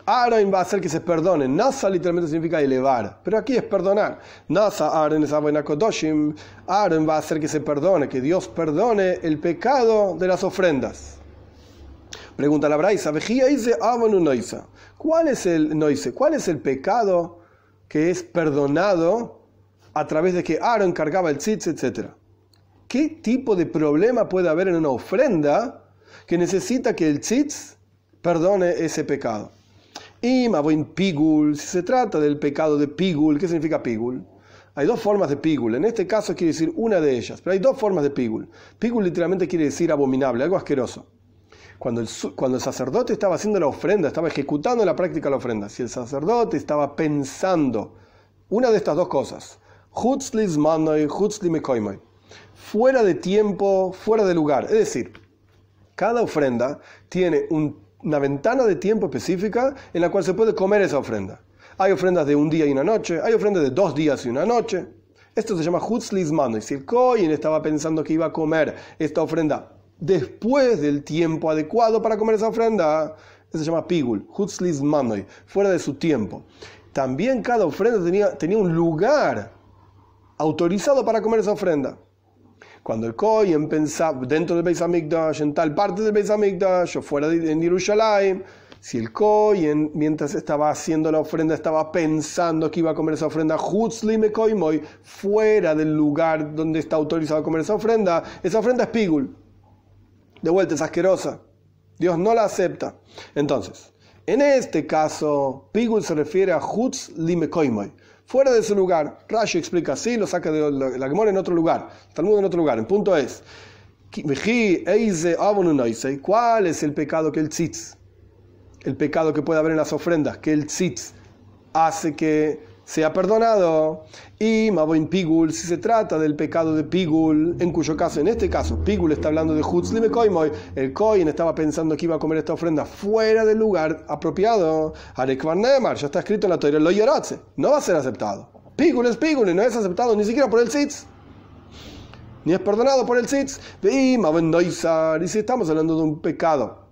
Aaron va a hacer que se perdone. Nasa literalmente significa elevar, pero aquí es perdonar. Nasa Aaron es Kodoshim. Aaron va a hacer que se perdone, que Dios perdone el pecado de las ofrendas. Pregunta la Braisa, ¿cuál es el noise? ¿Cuál es el pecado que es perdonado a través de que Aaron cargaba el tzitz, etcétera? ¿Qué tipo de problema puede haber en una ofrenda que necesita que el tzitz perdone ese pecado. Y Maboin Pigul, si se trata del pecado de Pigul, ¿qué significa Pigul? Hay dos formas de Pigul, en este caso quiere decir una de ellas, pero hay dos formas de Pigul. Pigul literalmente quiere decir abominable, algo asqueroso. Cuando el, cuando el sacerdote estaba haciendo la ofrenda, estaba ejecutando la práctica la ofrenda, si el sacerdote estaba pensando una de estas dos cosas, fuera de tiempo, fuera de lugar, es decir, cada ofrenda tiene una ventana de tiempo específica en la cual se puede comer esa ofrenda. Hay ofrendas de un día y una noche, hay ofrendas de dos días y una noche. Esto se llama Hutzlismano. Y si el Kohen estaba pensando que iba a comer esta ofrenda después del tiempo adecuado para comer esa ofrenda, eso se llama Pigul, Hutzlismano, fuera de su tiempo. También cada ofrenda tenía un lugar autorizado para comer esa ofrenda. Cuando el Kohen pensaba dentro del Beis Hamikdash, en tal parte del Beis Hamikdash, o fuera de, en si el Kohen, mientras estaba haciendo la ofrenda, estaba pensando que iba a comer esa ofrenda, me Koimoy, fuera del lugar donde está autorizado a comer esa ofrenda, esa ofrenda es Pigul. De vuelta, es asquerosa. Dios no la acepta. Entonces, en este caso, Pigul se refiere a me Koimoy fuera de su lugar. Rashi explica así, lo saca de la, Gemora en otro lugar, Talmud en otro lugar. El punto es, ¿cuál es el pecado que el tzitz, el pecado que puede haber en las ofrendas, que el tzitz hace que sea perdonado. Y Maboin Pigul, si se trata del pecado de Pigul, en cuyo caso, en este caso, Pigul está hablando de Hutzlime Koimoy, el Koin estaba pensando que iba a comer esta ofrenda fuera del lugar apropiado. Arekvar ya está escrito en la Torah, lo yoratze, no va a ser aceptado. Pigul es Pigul y no es aceptado ni siquiera por el Sitz. Ni es perdonado por el Sitz. Y y si estamos hablando de un pecado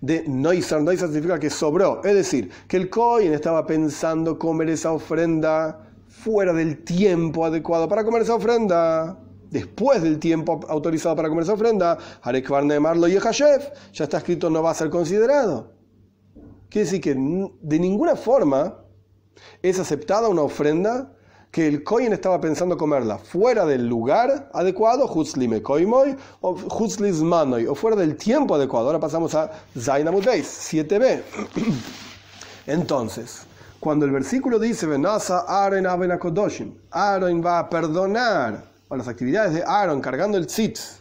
de Noisar. Noisar significa que sobró. Es decir, que el Cohen estaba pensando comer esa ofrenda fuera del tiempo adecuado para comer esa ofrenda. Después del tiempo autorizado para comer esa ofrenda, Marlo y ya está escrito no va a ser considerado. Quiere decir que de ninguna forma es aceptada una ofrenda que el Kohen estaba pensando comerla fuera del lugar adecuado, Hutzlime Koimoy, o Hutzlismanoy, o fuera del tiempo adecuado. Ahora pasamos a Zainamut 7b. Entonces, cuando el versículo dice, Venasa Aaron Aaron va a perdonar a las actividades de Aaron cargando el tzitz,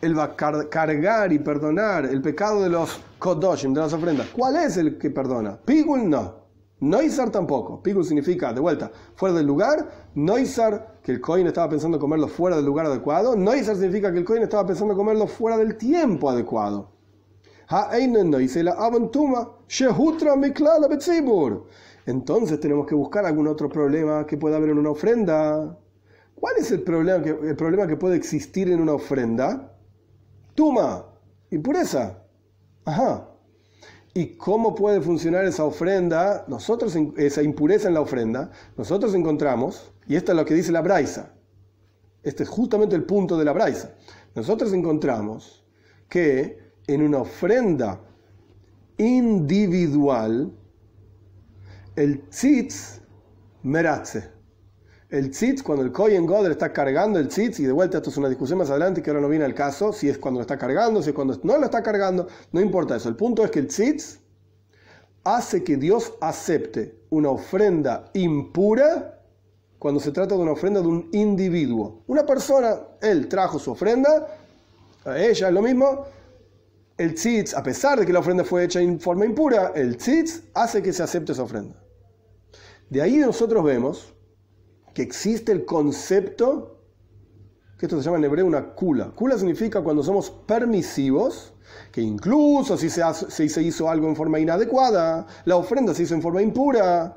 él va a cargar y perdonar el pecado de los Kodoshim, de las ofrendas. ¿Cuál es el que perdona? Pigul no. Noizar tampoco. Pigul significa, de vuelta, fuera del lugar. Noizar, que el coin estaba pensando comerlo fuera del lugar adecuado. Noizar significa que el coin estaba pensando comerlo fuera del tiempo adecuado. Entonces tenemos que buscar algún otro problema que pueda haber en una ofrenda. ¿Cuál es el problema que, el problema que puede existir en una ofrenda? Tuma, impureza. Ajá. ¿Y cómo puede funcionar esa ofrenda? Nosotros, esa impureza en la ofrenda, nosotros encontramos, y esto es lo que dice la Braisa, este es justamente el punto de la Braisa, nosotros encontramos que en una ofrenda individual, el tzitz meratze. El tzitz, cuando el Kohen Godel está cargando el tzitz, y de vuelta esto es una discusión más adelante que ahora no viene al caso, si es cuando lo está cargando, si es cuando no lo está cargando, no importa eso. El punto es que el tzitz hace que Dios acepte una ofrenda impura cuando se trata de una ofrenda de un individuo. Una persona, él trajo su ofrenda, a ella es lo mismo, el tzitz, a pesar de que la ofrenda fue hecha en forma impura, el tzitz hace que se acepte esa ofrenda. De ahí nosotros vemos que existe el concepto, que esto se llama en hebreo una kula. Kula significa cuando somos permisivos, que incluso si se, hizo algo en forma inadecuada, la ofrenda se hizo en forma impura,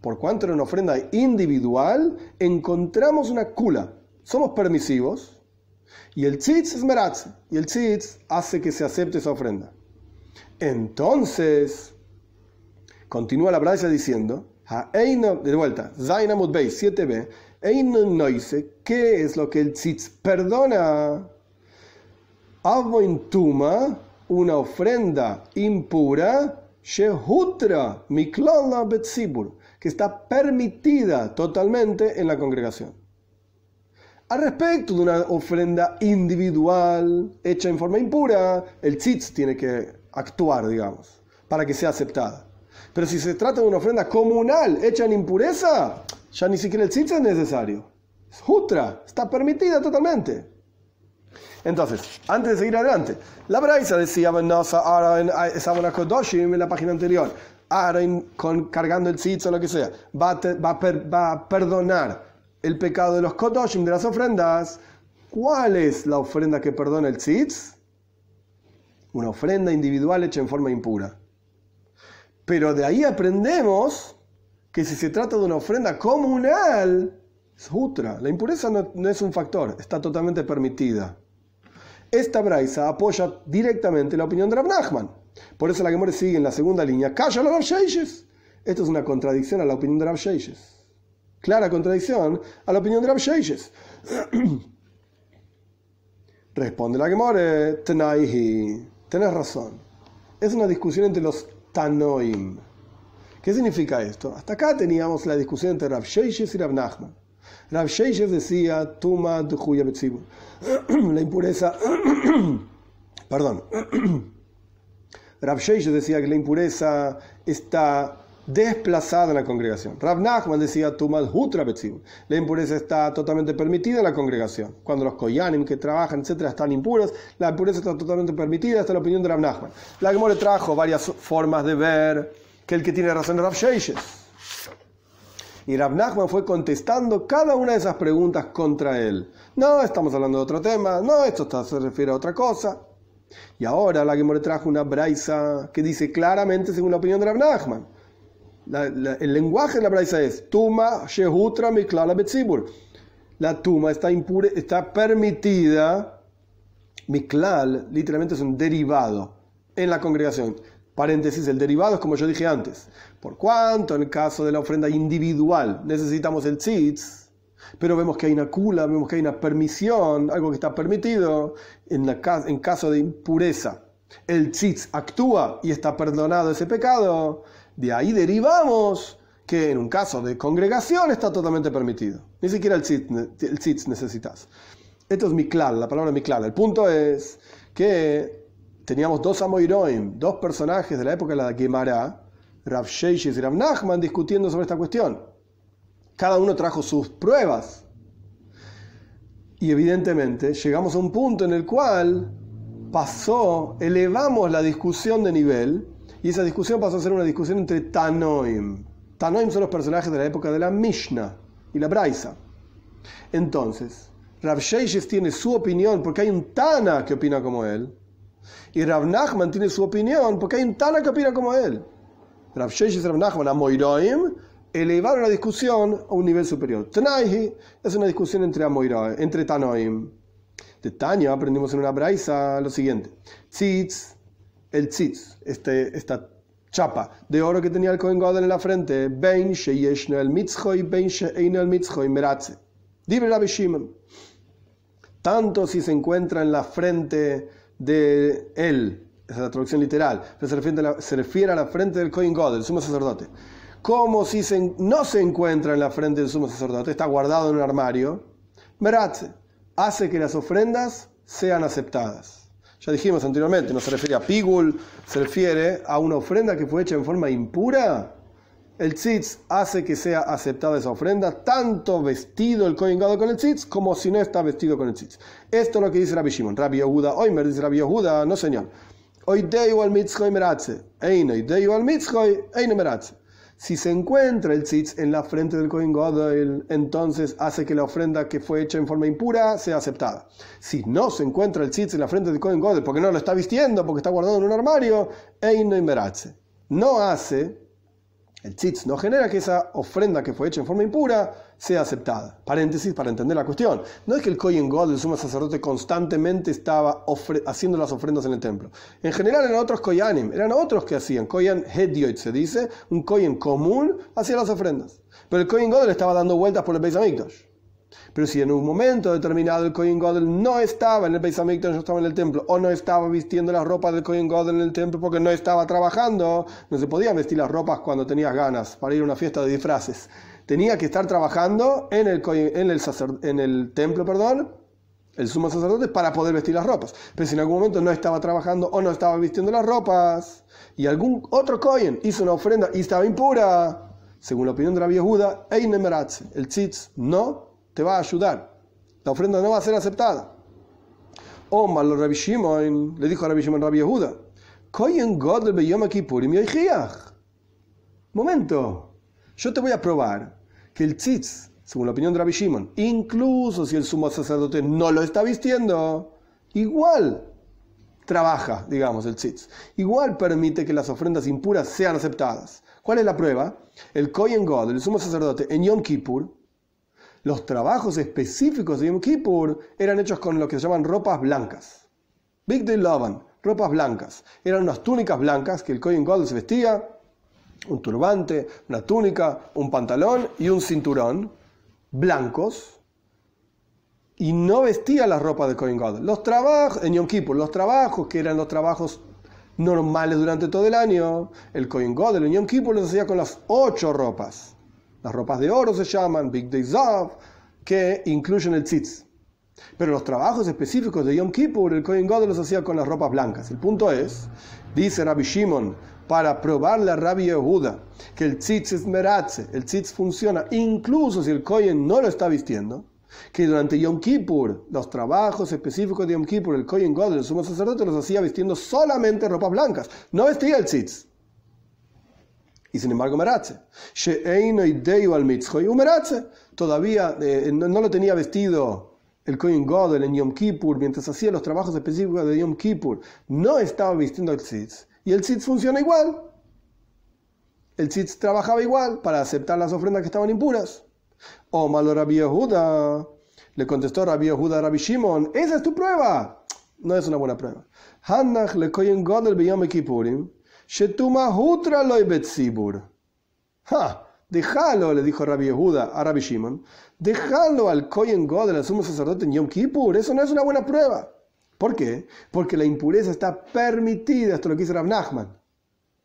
por cuanto era una ofrenda individual, encontramos una kula. Somos permisivos y el tzitz es meratz, y el tzitz hace que se acepte esa ofrenda. Entonces, continúa la braza diciendo, de vuelta, Zainamut Bey 7b, Noise, ¿qué es lo que el tzitz perdona? Tuma, una ofrenda impura, Shehutra Miklala Betzibur, que está permitida totalmente en la congregación. Al respecto de una ofrenda individual hecha en forma impura, el tzitz tiene que actuar, digamos, para que sea aceptada. Pero si se trata de una ofrenda comunal hecha en impureza, ya ni siquiera el tzitz es necesario. Es jutra, está permitida totalmente. Entonces, antes de seguir adelante, la Braisa decía, en la página anterior, Aaron con, cargando el tzitz o lo que sea, va a, va a perdonar el pecado de los kodoshim, de las ofrendas. ¿Cuál es la ofrenda que perdona el tzitz? Una ofrenda individual hecha en forma impura. Pero de ahí aprendemos que si se trata de una ofrenda comunal, es otra. La impureza no, es un factor, está totalmente permitida. Esta braisa apoya directamente la opinión de Rav Nachman. Por eso la que sigue en la segunda línea. Calla Rav Esto es una contradicción a la opinión de Rav Clara contradicción a la opinión de Rav Responde la Gemore, Tenaihi. Tenés razón. Es una discusión entre los Tanoim. ¿Qué significa esto? Hasta acá teníamos la discusión entre Rav Sheishes y Rav Nachman. Rav Sheishes decía, Tuma La impureza. Perdón. Rav Sheishes decía que la impureza está desplazada en la congregación. Rav Nachman decía Tumal Hutra La impureza está totalmente permitida en la congregación. Cuando los koyanim que trabajan, etcétera, están impuros, la impureza está totalmente permitida. Esta es la opinión de Rav Nachman. La Gemore trajo varias formas de ver que el que tiene razón es Rav Sheishes. Y Rav Nachman fue contestando cada una de esas preguntas contra él. No, estamos hablando de otro tema. No, esto se refiere a otra cosa. Y ahora la Gemore trajo una braisa que dice claramente según la opinión de Rav Nachman el lenguaje de la braisa es Tuma Shehutra Miklala Betzibur. La tuma está, impure, está permitida. Miklal literalmente es un derivado en la congregación. Paréntesis, el derivado es como yo dije antes. Por cuanto en el caso de la ofrenda individual necesitamos el tzitz, pero vemos que hay una kula, vemos que hay una permisión, algo que está permitido en, en caso de impureza. El tzitz actúa y está perdonado ese pecado. De ahí derivamos que en un caso de congregación está totalmente permitido. Ni siquiera el tzitz, necesitas. Esto es miklal, la palabra miklal. El punto es que teníamos dos amoiroim, dos personajes de la época de la Gemara, Rav Sheishis y Rav Nachman, discutiendo sobre esta cuestión. Cada uno trajo sus pruebas. Y evidentemente llegamos a un punto en el cual pasó, elevamos la discusión de nivel, y esa discusión pasó a ser una discusión entre Tanoim. Tanoim son los personajes de la época de la Mishnah y la Braisa. Entonces, Rav Sheishes tiene su opinión porque hay un Tana que opina como él, y Rav Nachman tiene su opinión porque hay un Tana que opina como él. Rav Sheishes y Rav Nachman, Amoiroim, elevaron la discusión a un nivel superior. Tanaihi es una discusión entre entre Tanoim de Tania aprendimos en una braisa lo siguiente. Tzitz, el tzitz, este, esta chapa de oro que tenía el Kohen Gadol en la frente, Bein sheyeshno el mitzchoy, Bein sheino el mitzchoy, meratze. Dibre Rabbi Shimon. Tanto si se encuentra en la frente de él, esa es la traducción literal, se refiere a la, se refiere a la frente del Kohen Gadol, el sumo sacerdote, como si se, no se encuentra en la frente del sumo sacerdote, está guardado en un armario, meratze hace que las ofrendas sean aceptadas. Ya dijimos anteriormente, no se refiere a pigul, se refiere a una ofrenda que fue hecha en forma impura. El tzitz hace que sea aceptada esa ofrenda, tanto vestido el Kohen con el tzitz como si no está vestido con el tzitz. Esto es lo que dice Rabbi Shimon. Rabbi Yehuda, me dice Rabbi Yehuda, no señor. Hoy deu al mitzchoy meratze. Eino, deu al mitzchoy, eino meratze. Si se encuentra el tzitz en la frente del Kohen Gadol, entonces hace que la ofrenda que fue hecha en forma impura sea aceptada. Si no se encuentra el tzitz en la frente del Kohen Gadol porque no lo está vistiendo, porque está guardado en un armario, no No hace el tzitz no genera que esa ofrenda que fue hecha en forma impura sea aceptada. Paréntesis para entender la cuestión. No es que el Kohen God, el sumo sacerdote, constantemente estaba haciendo las ofrendas en el templo. En general eran otros Koyanim, eran otros que hacían. Koyan Hedioit se dice, un Kohen común hacía las ofrendas. Pero el Kohen God le estaba dando vueltas por el Beis. Pero si en un momento determinado el Kohen Godel no estaba en el Beis no estaba en el templo, o no estaba vistiendo las ropas del Kohen Godel en el templo porque no estaba trabajando, no se podían vestir las ropas cuando tenías ganas para ir a una fiesta de disfraces. Tenía que estar trabajando en el, templo, perdón, el sumo sacerdote, para poder vestir las ropas. Pero si en algún momento no estaba trabajando o no estaba vistiendo las ropas, y algún otro Kohen hizo una ofrenda y estaba impura, según la opinión de la vieja el tzitz no te va a ayudar. La ofrenda no va a ser aceptada. O malo Rabbi Shimon, le dijo a Rabbi Shimon Rabbi Yehuda, Momento, yo te voy a probar el tzitz, según la opinión de Rabbi Shimon, incluso si el sumo sacerdote no lo está vistiendo, igual trabaja, digamos, el tzitz. Igual permite que las ofrendas impuras sean aceptadas. ¿Cuál es la prueba? El Kohen God, el sumo sacerdote, en Yom Kippur, los trabajos específicos de Yom Kippur eran hechos con lo que se llaman ropas blancas. Big Day Lavan, ropas blancas. Eran unas túnicas blancas que el Kohen Gadol se vestía, un turbante, una túnica, un pantalón y un cinturón blancos. Y no vestía las ropas de Kohen Gadol. Los trabajos, en Yom Kippur, los trabajos que eran los trabajos normales durante todo el año, el Kohen Gadol en Yom Kippur los hacía con las ocho ropas las ropas de oro se llaman Big Day Zav, que incluyen el tzitz. Pero los trabajos específicos de Yom Kippur, el Kohen God los hacía con las ropas blancas. El punto es, dice Rabbi Shimon, para probarle a Rabbi Yehuda que el tzitz es meratze, el tzitz funciona incluso si el Kohen no lo está vistiendo, que durante Yom Kippur, los trabajos específicos de Yom Kippur, el Kohen God, el sumo sacerdote, los hacía vistiendo solamente ropas blancas, no vestía el tzitz y sin embargo meratze. Todavía eh, no, lo tenía vestido el Kohen Godel en Yom Kippur mientras hacía los trabajos específicos de Yom Kippur. No estaba vistiendo el tzitz. Y el tzitz funciona igual. El tzitz trabajaba igual para aceptar las ofrendas que estaban impuras. Oh, malo Rabbi Yehuda. Le contestó Rabbi Yehuda a Rabbi Shimon. Esa es tu prueba. No es una buena prueba. Hanach le Kohen Godel be Yom Kippurim. Shetuma Hutra Betzibur. ¡Ja! Déjalo, le dijo Rabbi Yehuda a Rabbi Shimon. Déjalo al Kohen God, al sumo sacerdote en Yom Kippur. Eso no es una buena prueba. ¿Por qué? Porque la impureza está permitida. Esto lo que dice Rab Nachman.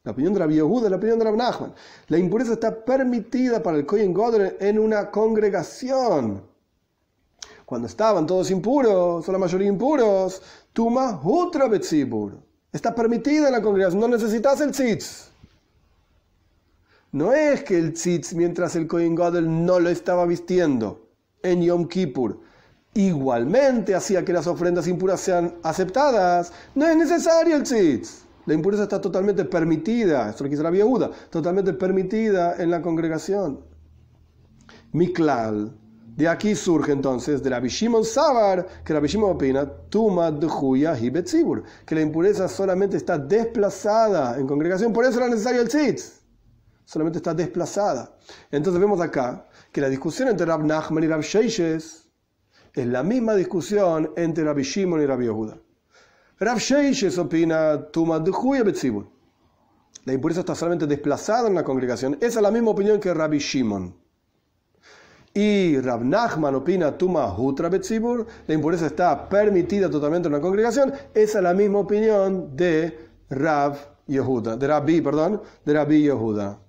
La opinión de Rabbi Yehuda, la opinión de Rabbi Nachman. La impureza está permitida para el Kohen Godel en una congregación. Cuando estaban todos impuros, o la mayoría impuros, Tuma Hutra Betzibur. Está permitida en la congregación, no necesitas el tzitz. No es que el tzitz, mientras el Kohen Gadol no lo estaba vistiendo en Yom Kippur, igualmente hacía que las ofrendas impuras sean aceptadas. No es necesario el tzitz. La impureza está totalmente permitida, esto lo dice la viuda, totalmente permitida en la congregación. Miklal. De aquí surge entonces de la Shimon Sabar, que la Shimon opina, Tuma Dhuya Hibetzibur, que la impureza solamente está desplazada en congregación, por eso era necesario el tzitz solamente está desplazada. Entonces vemos acá que la discusión entre Rab Nachman y Rab Sheishes es la misma discusión entre Rabbi Shimon y Rabbi Yehuda. Rab Sheishes opina. La impureza está solamente desplazada en la congregación. Esa es la misma opinión que Rabbi Shimon. Y Rab Nachman opina Tuma Hutra Betzibur. La impureza está permitida totalmente en la congregación. Esa es la misma opinión de Yehuda, de Rabbi, perdón, de Rabbi Yehuda.